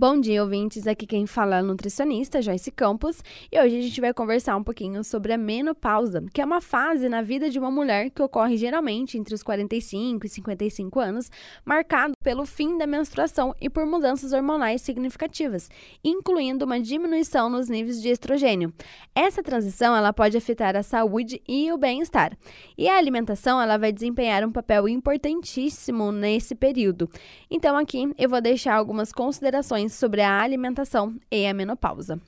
Bom dia, ouvintes. Aqui quem fala é a nutricionista Joyce Campos e hoje a gente vai conversar um pouquinho sobre a menopausa, que é uma fase na vida de uma mulher que ocorre geralmente entre os 45 e 55 anos, marcado pelo fim da menstruação e por mudanças hormonais significativas, incluindo uma diminuição nos níveis de estrogênio. Essa transição ela pode afetar a saúde e o bem-estar. E a alimentação ela vai desempenhar um papel importantíssimo nesse período. Então aqui eu vou deixar algumas considerações sobre a alimentação e a menopausa.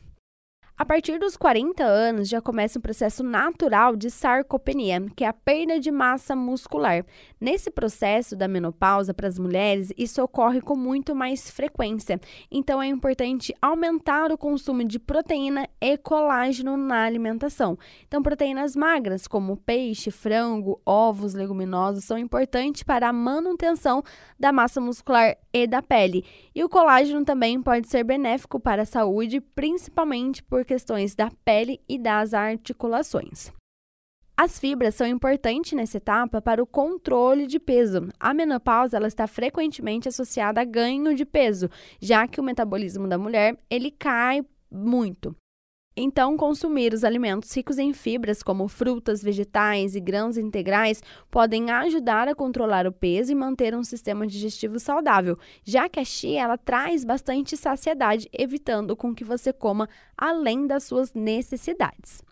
A partir dos 40 anos já começa um processo natural de sarcopenia, que é a perda de massa muscular. Nesse processo da menopausa para as mulheres, isso ocorre com muito mais frequência. Então é importante aumentar o consumo de proteína e colágeno na alimentação. Então proteínas magras como peixe, frango, ovos, leguminosos são importantes para a manutenção da massa muscular e da pele. E o colágeno também pode ser benéfico para a saúde, principalmente por questões da pele e das articulações. As fibras são importantes nessa etapa para o controle de peso. A menopausa ela está frequentemente associada a ganho de peso, já que o metabolismo da mulher ele cai muito. Então, consumir os alimentos ricos em fibras, como frutas, vegetais e grãos integrais, podem ajudar a controlar o peso e manter um sistema digestivo saudável, já que a chia ela traz bastante saciedade, evitando com que você coma além das suas necessidades.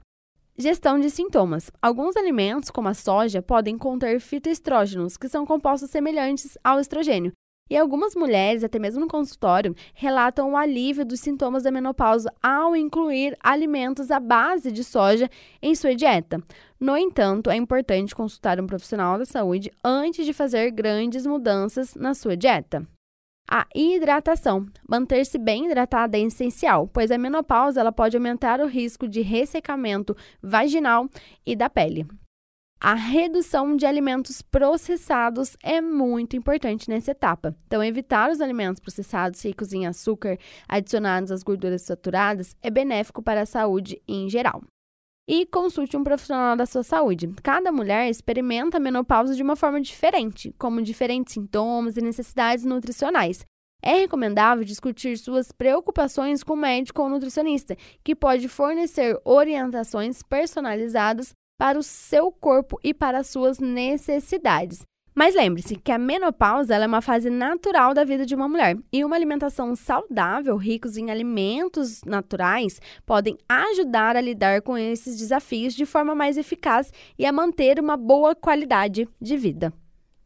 Gestão de sintomas. Alguns alimentos, como a soja, podem conter fitoestrógenos, que são compostos semelhantes ao estrogênio, e algumas mulheres, até mesmo no consultório, relatam o alívio dos sintomas da menopausa ao incluir alimentos à base de soja em sua dieta. No entanto, é importante consultar um profissional da saúde antes de fazer grandes mudanças na sua dieta. A hidratação. Manter-se bem hidratada é essencial, pois a menopausa ela pode aumentar o risco de ressecamento vaginal e da pele. A redução de alimentos processados é muito importante nessa etapa. Então, evitar os alimentos processados ricos em açúcar adicionados às gorduras saturadas é benéfico para a saúde em geral. E consulte um profissional da sua saúde. Cada mulher experimenta a menopausa de uma forma diferente, como diferentes sintomas e necessidades nutricionais. É recomendável discutir suas preocupações com o médico ou nutricionista, que pode fornecer orientações personalizadas para o seu corpo e para as suas necessidades. Mas lembre-se que a menopausa é uma fase natural da vida de uma mulher e uma alimentação saudável, ricos em alimentos naturais, podem ajudar a lidar com esses desafios de forma mais eficaz e a manter uma boa qualidade de vida.